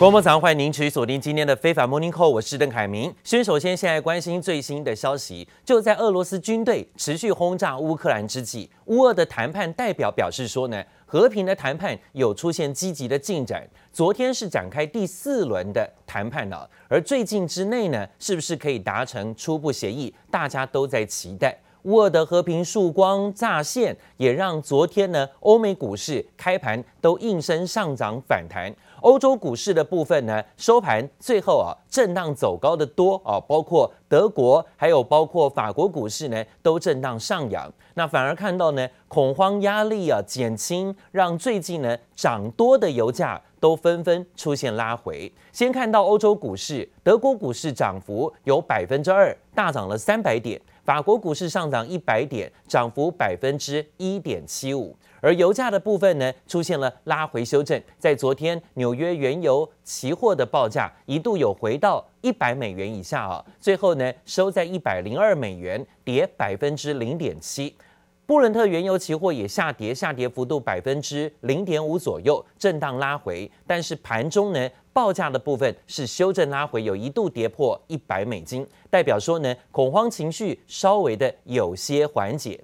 各位早上，欢迎您持续锁定今天的非凡 Morning Call，我是邓凯明。先首先，现在关心最新的消息，就在俄罗斯军队持续轰炸乌克兰之际，乌俄的谈判代表表示说呢，和平的谈判有出现积极的进展。昨天是展开第四轮的谈判了，而最近之内呢，是不是可以达成初步协议？大家都在期待。乌俄的和平曙光乍现，也让昨天呢，欧美股市开盘都应声上涨反弹。欧洲股市的部分呢，收盘最后啊，震荡走高的多啊，包括德国，还有包括法国股市呢，都震荡上扬。那反而看到呢，恐慌压力啊减轻，让最近呢涨多的油价都纷纷出现拉回。先看到欧洲股市，德国股市涨幅有百分之二，大涨了三百点。法国股市上涨一百点，涨幅百分之一点七五，而油价的部分呢，出现了拉回修正，在昨天纽约原油期货的报价一度有回到一百美元以下啊，最后呢收在一百零二美元，跌百分之零点七。布伦特原油期货也下跌，下跌幅度百分之零点五左右，震荡拉回，但是盘中呢。报价的部分是修正拉回，有一度跌破一百美金，代表说呢，恐慌情绪稍微的有些缓解。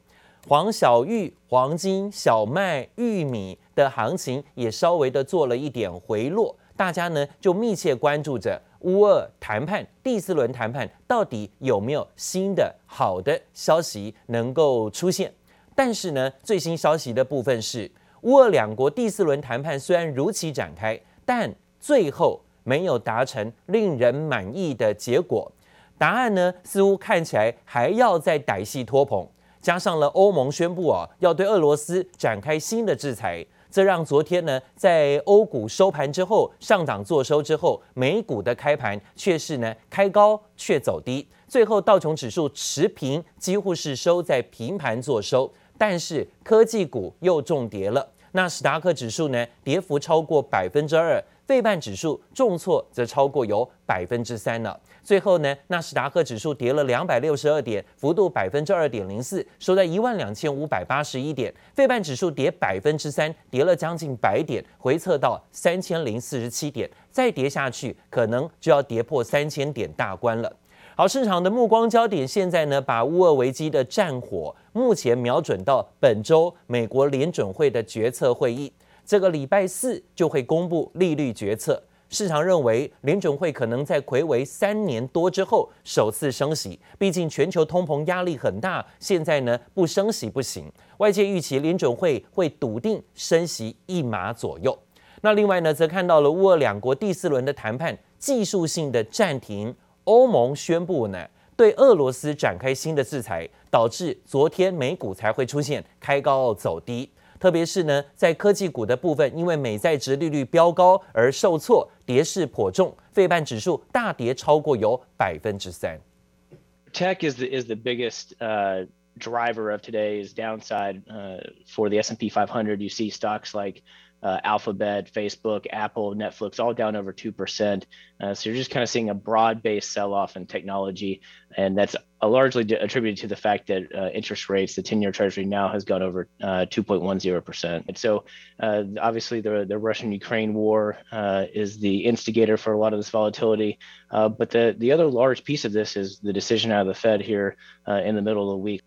黄小玉、黄金、小麦、玉米的行情也稍微的做了一点回落，大家呢就密切关注着乌俄谈判第四轮谈判到底有没有新的好的消息能够出现。但是呢，最新消息的部分是乌俄两国第四轮谈判虽然如期展开，但最后没有达成令人满意的结果，答案呢似乎看起来还要再歹戏拖棚，加上了欧盟宣布啊要对俄罗斯展开新的制裁，这让昨天呢在欧股收盘之后上涨做收之后，美股的开盘却是呢开高却走低，最后道琼指数持平，几乎是收在平盘做收，但是科技股又重跌了，纳斯达克指数呢跌幅超过百分之二。费半指数重挫则超过有百分之三了。最后呢，纳斯达克指数跌了两百六十二点，幅度百分之二点零四，收在一万两千五百八十一点。费半指数跌百分之三，跌了将近百点，回测到三千零四十七点。再跌下去，可能就要跌破三千点大关了。好，市场的目光焦点现在呢，把乌俄危机的战火目前瞄准到本周美国联准会的决策会议。这个礼拜四就会公布利率决策，市场认为联准会可能在睽违三年多之后首次升息，毕竟全球通膨压力很大，现在呢不升息不行。外界预期联准会会笃定升息一码左右。那另外呢，则看到了乌俄两国第四轮的谈判技术性的暂停，欧盟宣布呢对俄罗斯展开新的制裁，导致昨天美股才会出现开高走低。特别是呢，在科技股的部分，因为美债殖利率飙高而受挫，跌势颇重，费半指数大跌超过有百分之三。Tech is the is the biggest uh driver of today's downside uh for the S&P 500. You see stocks like uh, Alphabet, Facebook, Apple, Netflix, all down over 2%. Uh, so you're just kind of seeing a broad-based sell-off in technology, and that's uh, largely attributed to the fact that uh, interest rates, the 10-year Treasury now has gone over 2.10%. Uh, and so uh, obviously the, the Russian-Ukraine war is the instigator for a lot of this volatility. but the, the other large piece of this is the decision out of the Fed here in the middle of the week.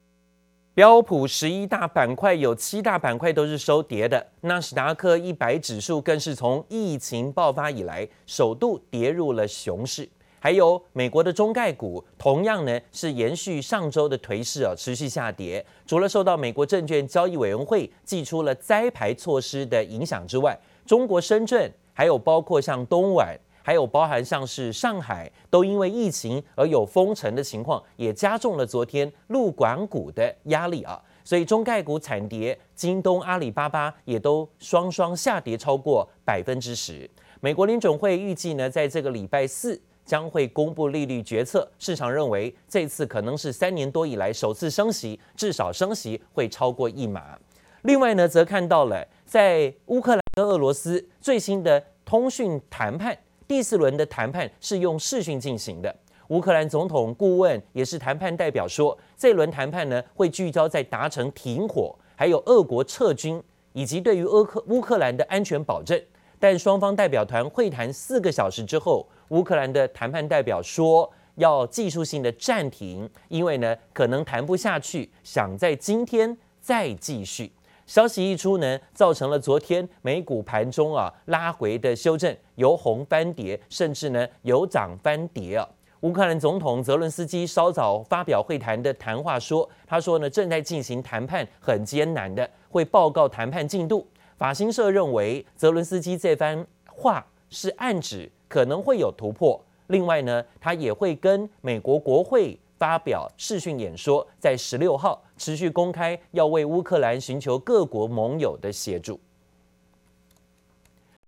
标普十一大板块有七大板块都是收跌的，纳斯达克一百指数更是从疫情爆发以来首度跌入了熊市。还有美国的中概股同样呢是延续上周的颓势啊，持续下跌。除了受到美国证券交易委员会祭出了摘牌措施的影响之外，中国深圳还有包括像东莞。还有包含像是上海，都因为疫情而有封城的情况，也加重了昨天陆管股的压力啊。所以中概股惨跌，京东、阿里巴巴也都双双下跌超过百分之十。美国联准会预计呢，在这个礼拜四将会公布利率决策，市场认为这次可能是三年多以来首次升息，至少升息会超过一码。另外呢，则看到了在乌克兰跟俄罗斯最新的通讯谈判。第四轮的谈判是用视讯进行的。乌克兰总统顾问也是谈判代表说，这轮谈判呢会聚焦在达成停火，还有俄国撤军以及对于乌克乌克兰的安全保证。但双方代表团会谈四个小时之后，乌克兰的谈判代表说要技术性的暂停，因为呢可能谈不下去，想在今天再继续。消息一出呢，造成了昨天美股盘中啊拉回的修正，由红翻跌，甚至呢由涨翻跌啊。乌克兰总统泽伦斯基稍早发表会谈的谈话说，他说呢正在进行谈判，很艰难的，会报告谈判进度。法新社认为，泽伦斯基这番话是暗指可能会有突破。另外呢，他也会跟美国国会发表视讯演说，在十六号持续公开要为乌克兰寻求各国盟友的协助。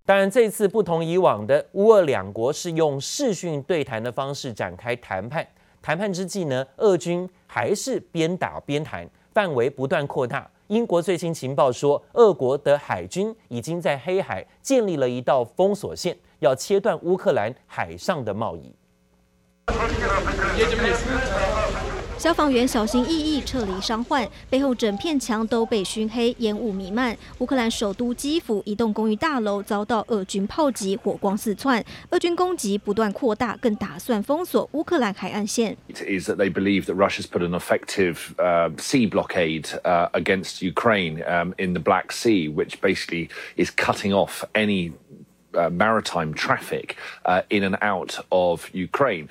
当然，这次不同以往的，乌俄两国是用视讯对谈的方式展开谈判。谈判之际呢，俄军还是边打边谈，范围不断扩大。英国最新情报说，俄国的海军已经在黑海建立了一道封锁线，要切断乌克兰海上的贸易。消防员小心翼翼撤离伤患，背后整片墙都被熏黑，烟雾弥漫。乌克兰首都基辅一栋公寓大楼遭到俄军炮击，火光四窜。俄军攻击不断扩大，更打算封锁乌克兰海岸线。It is that they believe that Russia's put an effective sea blockade against Ukraine um, in the Black Sea, which basically is cutting off any maritime traffic in and out of Ukraine.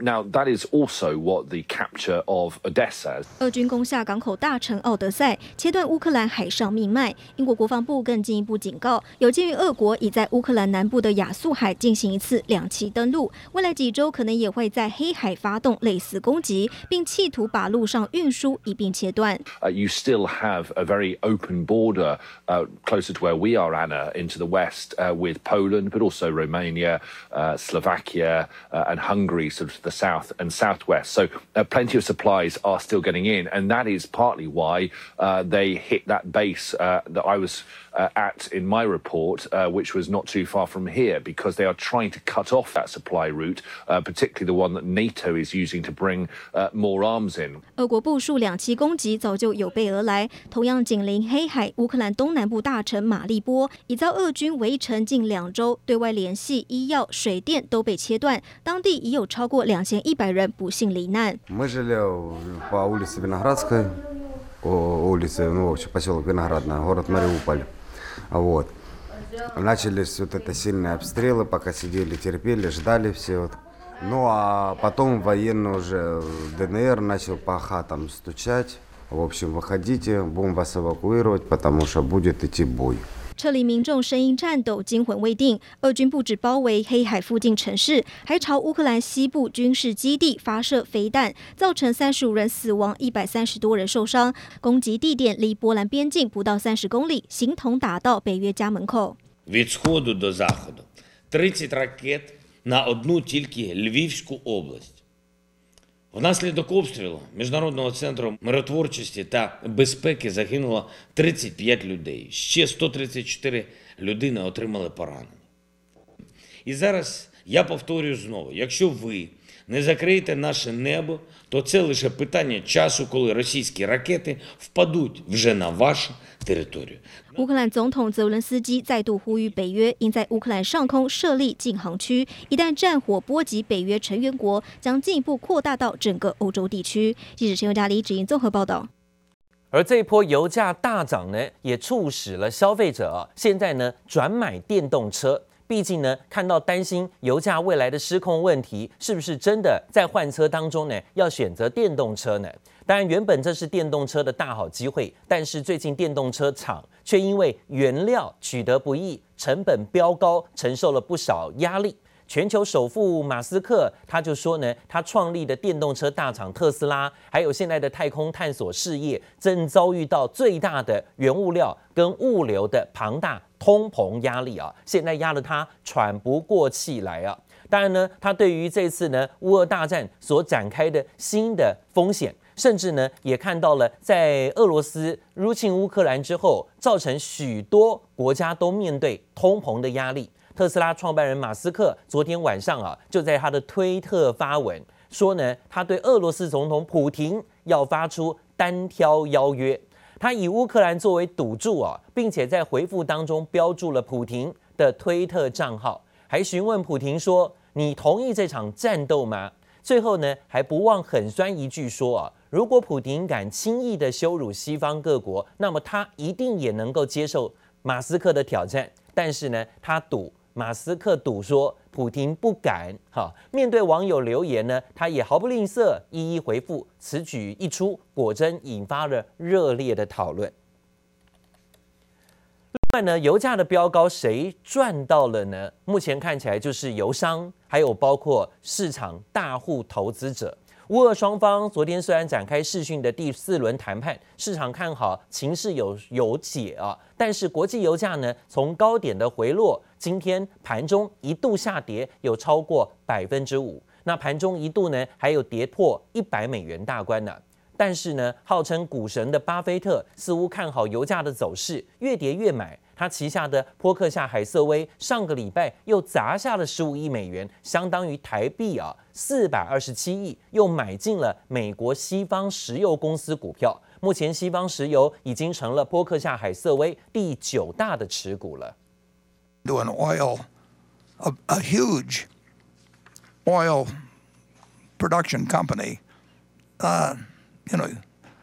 Now that is also what the capture of Odessa. 俄军攻下港口大城奥德赛，切断乌克兰海上命脉。英国国防部更进一步警告，有鉴于俄国已在乌克兰南部的亚速海进行一次两栖登陆，未来几周可能也会在黑海发动类似攻击，并企图把陆上运输一并切断。You still have a very open border closer to where we are, Anna, into the west with Poland. Poland, but also Romania, uh, Slovakia, uh, and Hungary, sort of the south and southwest. So uh, plenty of supplies are still getting in, and that is partly why uh, they hit that base uh, that I was uh, at in my report, which was not too far from here, because they are trying to cut off that supply route, particularly the one that NATO is using to bring more arms in. 俄国部署两栖攻击早就有备而来，同样紧邻黑海，乌克兰东南部大城马利波已遭俄军围城近两。 州对外联系、医药、水电都被切断，当地已有超过两千一百人不幸罹难。 撤离民众声音颤抖，惊魂未定。俄军不止包围黑海附近城市，还朝乌克兰西部军事基地发射飞弹，造成三十五人死亡，一百三十多人受伤。攻击地点离波兰边境不到三十公里，形同打到北约家门口。Внаслідок обстрілу міжнародного центру миротворчості та безпеки загинуло 35 людей. Ще 134 людини отримали поранення. І зараз 乌克兰总统泽伦斯基再度呼吁北约应在乌克兰上空设立禁航区，一旦战火波及北约成员国，将进一步扩大到整个欧洲地区。记者陈宥嘉、李芷莹综合报道。而这一波油价大涨呢，也促使了消费者，现在呢转买电动车。毕竟呢，看到担心油价未来的失控问题，是不是真的在换车当中呢，要选择电动车呢？当然，原本这是电动车的大好机会，但是最近电动车厂却因为原料取得不易，成本飙高，承受了不少压力。全球首富马斯克他就说呢，他创立的电动车大厂特斯拉，还有现在的太空探索事业，正遭遇到最大的原物料跟物流的庞大通膨压力啊，现在压得他喘不过气来啊。当然呢，他对于这次呢乌俄大战所展开的新的风险，甚至呢也看到了在俄罗斯入侵乌克兰之后，造成许多国家都面对通膨的压力。特斯拉创办人马斯克昨天晚上啊，就在他的推特发文说呢，他对俄罗斯总统普亭要发出单挑邀约。他以乌克兰作为赌注啊，并且在回复当中标注了普廷的推特账号，还询问普廷说：“你同意这场战斗吗？”最后呢，还不忘狠酸一句说：“啊，如果普廷敢轻易的羞辱西方各国，那么他一定也能够接受马斯克的挑战。但是呢，他赌马斯克赌说。”普亭不敢哈，面对网友留言呢，他也毫不吝啬，一一回复。此举一出，果真引发了热烈的讨论。另外呢，油价的飙高，谁赚到了呢？目前看起来就是油商，还有包括市场大户投资者。乌俄双方昨天虽然展开视讯的第四轮谈判，市场看好情势有有解啊，但是国际油价呢，从高点的回落，今天盘中一度下跌有超过百分之五，那盘中一度呢还有跌破一百美元大关呢。但是呢，号称股神的巴菲特似乎看好油价的走势，越跌越买。他旗下的波克夏海瑟威上个礼拜又砸下了十五亿美元，相当于台币啊四百二十七亿，又买进了美国西方石油公司股票。目前西方石油已经成了波克夏海瑟威第九大的持股了。To an oil, a, a huge oil production company, uh, you know,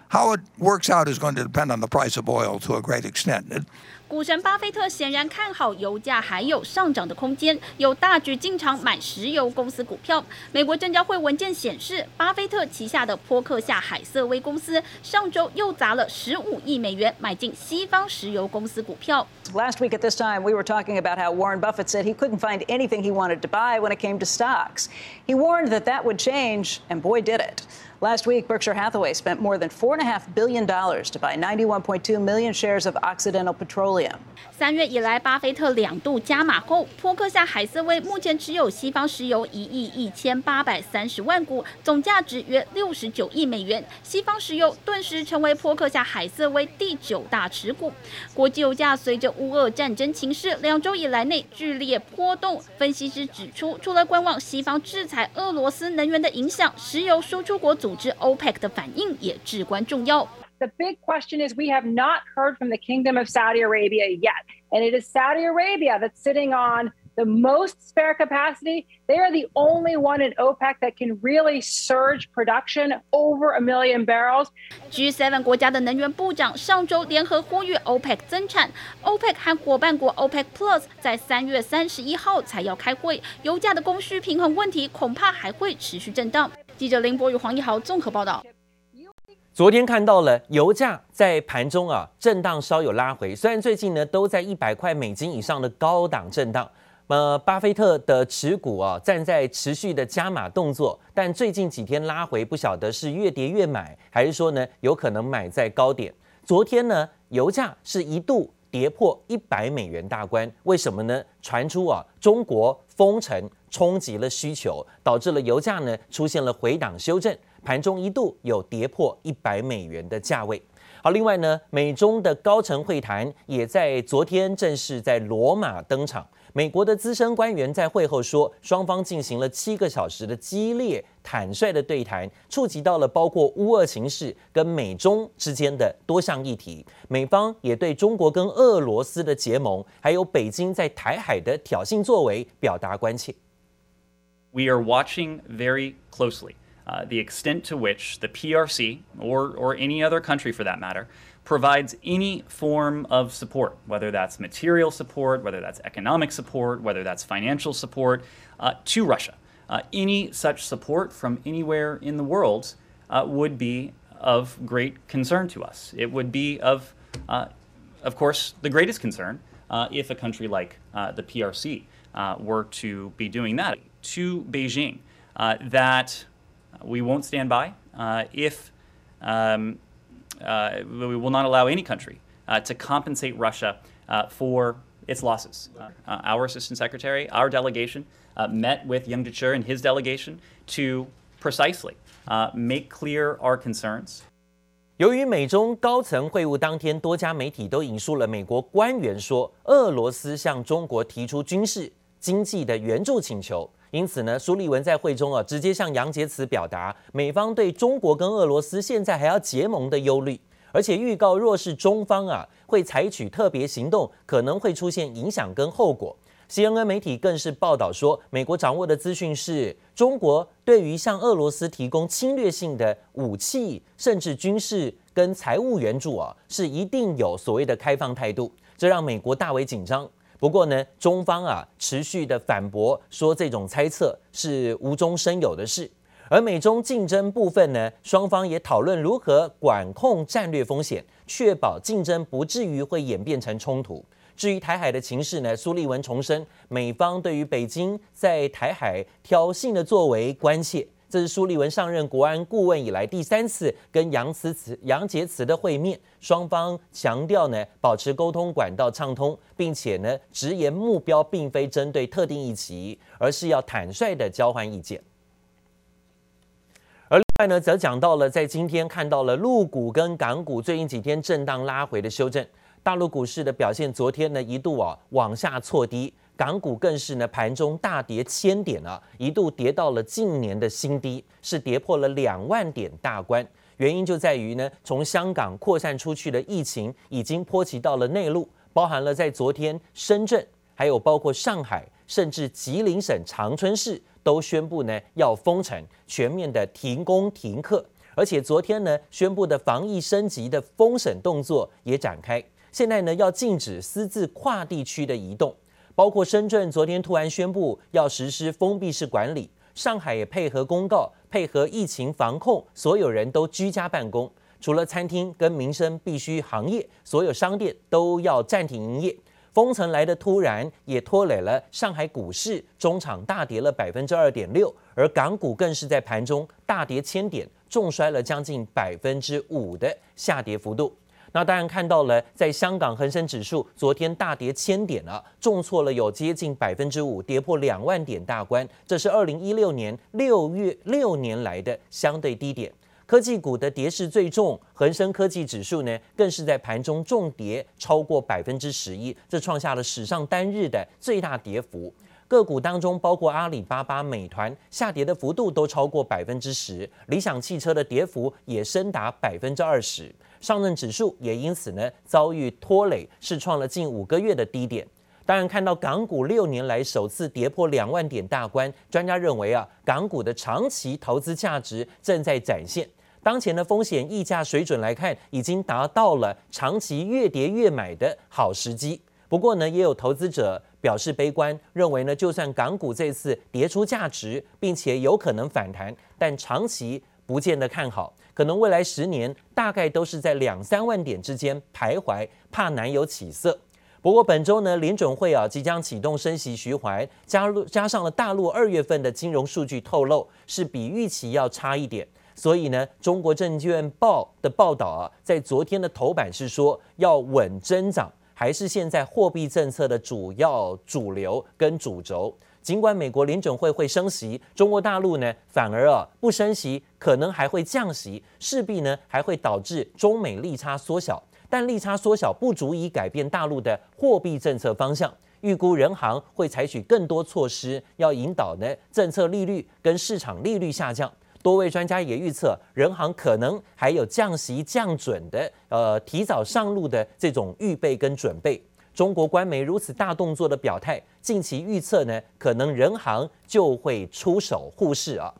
how it works out is going to depend on the price of oil to a great extent. It, 股神巴菲特显然看好油价还有上涨的空间，有大举进场买石油公司股票。美国证交会文件显示，巴菲特旗下的波克夏海瑟威公司上周又砸了十五亿美元买进西方石油公司股票。Last week at this time, we were talking about how Warren Buffett said he couldn't find anything he wanted to buy when it came to stocks. He warned that that would change, and boy, did it. Last week, Berkshire Hathaway spent more than four and a half billion dollars to buy 91.2 million shares of Occidental Petroleum. 三月以来，巴菲特两度加码后，波克夏海瑟威目前持有西方石油一亿一千八百三十万股，总价值约六十九亿美元。西方石油顿时成为波克夏海瑟威第九大持股。国际油价随着乌俄战争情势两周以来内剧烈波动。分析师指出，除了观望西方制裁俄罗斯能源的影响，石油输出国组织 OPEC 的反应也至关重要。The big question is we have not heard from the Kingdom of Saudi Arabia yet, and it is Saudi Arabia that's sitting on the most spare capacity. They are the only one in OPEC that can really surge production over a million barrels. G7 国家的能源部长上周联合呼吁 OPEC 增产，OPEC 和伙伴国 OPEC Plus 在三月三十一号才要开会，油价的供需平衡问题恐怕还会持续震荡。 记者林博与黄一豪综合报道。昨天看到了油价在盘中啊震荡稍有拉回，虽然最近呢都在一百块美金以上的高档震荡。呃，巴菲特的持股啊站在持续的加码动作，但最近几天拉回，不晓得是越跌越买，还是说呢有可能买在高点。昨天呢油价是一度跌破一百美元大关，为什么呢？传出啊中国封城冲击了需求，导致了油价呢出现了回档修正。盘中一度有跌破一百美元的价位。好，另外呢，美中的高层会谈也在昨天正式在罗马登场。美国的资深官员在会后说，双方进行了七个小时的激烈坦率的对谈，触及到了包括乌俄形势跟美中之间的多项议题。美方也对中国跟俄罗斯的结盟，还有北京在台海的挑衅作为表达关切。We are watching very closely. Uh, the extent to which the PRC, or, or any other country for that matter, provides any form of support, whether that's material support, whether that's economic support, whether that's financial support, uh, to Russia. Uh, any such support from anywhere in the world uh, would be of great concern to us. It would be of, uh, of course, the greatest concern uh, if a country like the PRC were to be doing that. To Beijing, that we won't stand by uh, if um, uh, we will not allow any country uh, to compensate Russia uh, for its losses. Uh, our Assistant Secretary, our delegation, uh, met with Yang Jiechi and his delegation to precisely make clear our concerns. 由于美中高层会晤当天，多家媒体都引述了美国官员说，俄罗斯向中国提出军事、经济的援助请求。 因此呢，苏利文在会中啊，直接向杨洁篪表达美方对中国跟俄罗斯现在还要结盟的忧虑，而且预告若是中方啊会采取特别行动，可能会出现影响跟后果。CNN 媒体更是报道说，美国掌握的资讯是中国对于向俄罗斯提供侵略性的武器，甚至军事跟财务援助啊，是一定有所谓的开放态度，这让美国大为紧张。不过呢，中方啊持续的反驳说，这种猜测是无中生有的事。而美中竞争部分呢，双方也讨论如何管控战略风险，确保竞争不至于会演变成冲突。至于台海的情势呢，苏利文重申美方对于北京在台海挑衅的作为关切。这是苏立文上任国安顾问以来第三次跟杨慈慈杨洁篪的会面，双方强调呢，保持沟通管道畅通，并且呢直言目标并非针对特定议题，而是要坦率的交换意见。而另外呢，则讲到了在今天看到了陆股跟港股最近几天震荡拉回的修正。大陆股市的表现，昨天呢一度啊往下挫低，港股更是呢盘中大跌千点啊，一度跌到了近年的新低，是跌破了两万点大关。原因就在于呢，从香港扩散出去的疫情已经波及到了内陆，包含了在昨天深圳，还有包括上海，甚至吉林省长春市都宣布呢要封城，全面的停工停课，而且昨天呢宣布的防疫升级的封省动作也展开。现在呢，要禁止私自跨地区的移动，包括深圳昨天突然宣布要实施封闭式管理，上海也配合公告，配合疫情防控，所有人都居家办公，除了餐厅跟民生必需行业，所有商店都要暂停营业。封城来得突然，也拖累了上海股市，中场大跌了百分之二点六，而港股更是在盘中大跌千点，重摔了将近百分之五的下跌幅度。那当然看到了，在香港恒生指数昨天大跌千点了，重挫了有接近百分之五，跌破两万点大关，这是二零一六年六月六年来的相对低点。科技股的跌势最重，恒生科技指数呢更是在盘中重跌超过百分之十一，这创下了史上单日的最大跌幅。个股当中包括阿里巴巴、美团下跌的幅度都超过百分之十，理想汽车的跌幅也深达百分之二十。上证指数也因此呢遭遇拖累，是创了近五个月的低点。当然，看到港股六年来首次跌破两万点大关，专家认为啊，港股的长期投资价值正在展现。当前的风险溢价水准来看，已经达到了长期越跌越买的好时机。不过呢，也有投资者表示悲观，认为呢，就算港股这次跌出价值，并且有可能反弹，但长期不见得看好。可能未来十年大概都是在两三万点之间徘徊，怕难有起色。不过本周呢，联准会啊即将启动升息循环，加入加上了大陆二月份的金融数据透露是比预期要差一点，所以呢，中国证券报的报道啊，在昨天的头版是说要稳增长，还是现在货币政策的主要主流跟主轴。尽管美国联准会会升息，中国大陆呢反而啊不升息，可能还会降息，势必呢还会导致中美利差缩小。但利差缩小不足以改变大陆的货币政策方向。预估人行会采取更多措施，要引导呢政策利率跟市场利率下降。多位专家也预测，人行可能还有降息降准的呃提早上路的这种预备跟准备。中国官媒如此大动作的表态，近期预测呢，可能人行就会出手护市啊。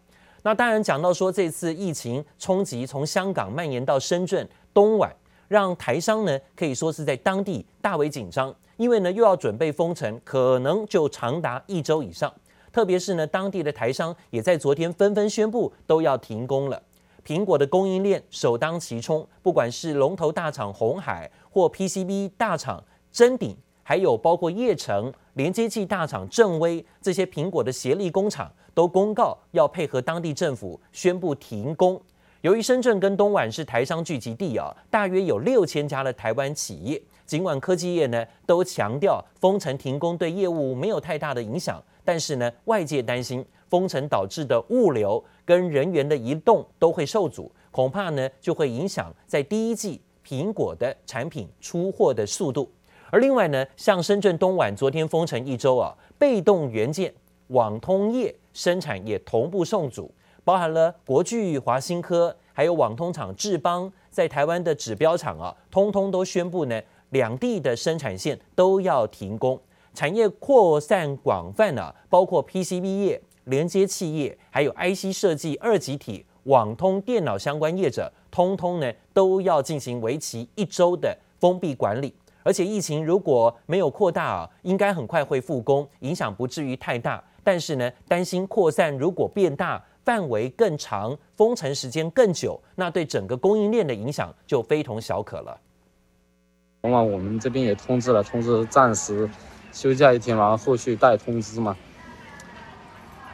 那当然讲到说，这次疫情冲击从香港蔓延到深圳、东莞，让台商呢可以说是在当地大为紧张，因为呢又要准备封城，可能就长达一周以上。特别是呢，当地的台商也在昨天纷纷宣布都要停工了。苹果的供应链首当其冲，不管是龙头大厂红海或 PCB 大厂。臻鼎，还有包括叶城、连接器大厂正威这些苹果的协力工厂，都公告要配合当地政府宣布停工。由于深圳跟东莞是台商聚集地啊，大约有六千家的台湾企业，尽管科技业呢都强调封城停工对业务没有太大的影响，但是呢外界担心封城导致的物流跟人员的移动都会受阻，恐怕呢就会影响在第一季苹果的产品出货的速度。而另外呢，像深圳东莞昨天封城一周啊，被动元件、网通业生产也同步受阻，包含了国巨、华新科，还有网通厂智邦，在台湾的指标厂啊，通通都宣布呢，两地的生产线都要停工。产业扩散广泛呢、啊，包括 PCB 业、连接器业，还有 IC 设计、二极体、网通电脑相关业者，通通呢都要进行为期一周的封闭管理。而且疫情如果没有扩大啊，应该很快会复工，影响不至于太大。但是呢，担心扩散如果变大，范围更长，封城时间更久，那对整个供应链的影响就非同小可了。昨晚我们这边也通知了，通知暂时休假一天，然后后续待通知嘛。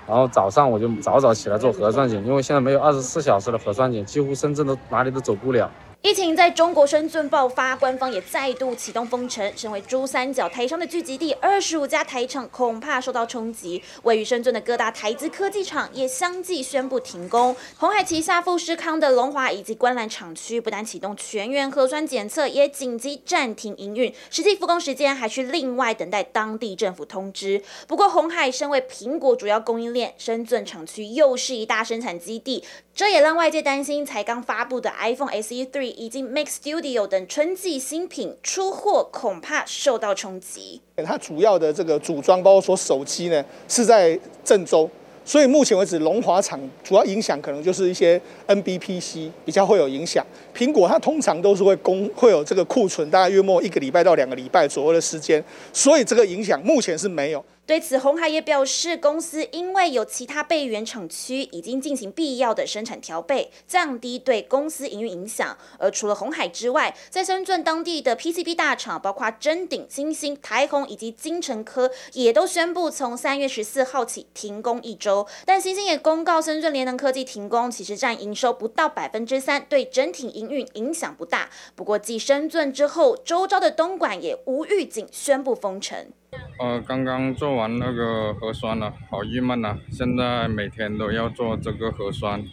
然后早上我就早早起来做核酸检，因为现在没有二十四小时的核酸检，几乎深圳都哪里都走不了。疫情在中国深圳爆发，官方也再度启动封城。身为珠三角台商的聚集地，二十五家台厂恐怕受到冲击。位于深圳的各大台资科技厂也相继宣布停工。红海旗下富士康的龙华以及观澜厂区不但启动全员核酸检测，也紧急暂停营运，实际复工时间还需另外等待当地政府通知。不过，红海身为苹果主要供应链，深圳厂区又是一大生产基地，这也让外界担心，才刚发布的 iPhone SE 3。以及 Mac Studio 等春季新品出货恐怕受到冲击。它主要的这个组装，包括说手机呢，是在郑州，所以目前为止，龙华厂主要影响可能就是一些 NBPC 比较会有影响。苹果它通常都是会供会有这个库存，大概约莫一个礼拜到两个礼拜左右的时间，所以这个影响目前是没有。对此，红海也表示，公司因为有其他备援厂区，已经进行必要的生产调备，降低对公司营运影响。而除了红海之外，在深圳当地的 PCB 大厂，包括臻鼎、欣兴、台宏以及精成科，也都宣布从三月十四号起停工一周。但欣兴也公告，深圳联能科技停工，其实占营收不到百分之三，对整体营运影响不大。不过继深圳之后，周遭的东莞也无预警宣布封城。呃，刚刚做完那个核酸了，好郁闷啊！现在每天都要做这个核酸。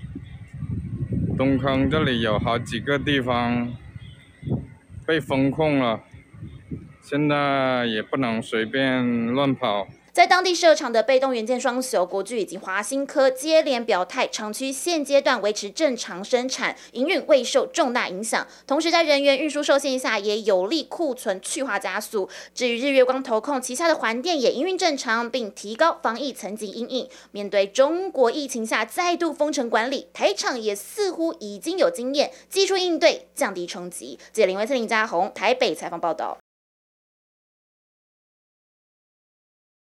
东坑这里有好几个地方被封控了，现在也不能随便乱跑。在当地设厂的被动元件双雄国巨以及华新科接连表态，厂区现阶段维持正常生产，营运未受重大影响。同时，在人员运输受限下，也有利库存去化加速。至于日月光投控旗下的环电也营运正常，并提高防疫层级因应。面对中国疫情下再度封城管理，台厂也似乎已经有经验，技术应对，降低冲击。记者林威森林家宏台北采访报道。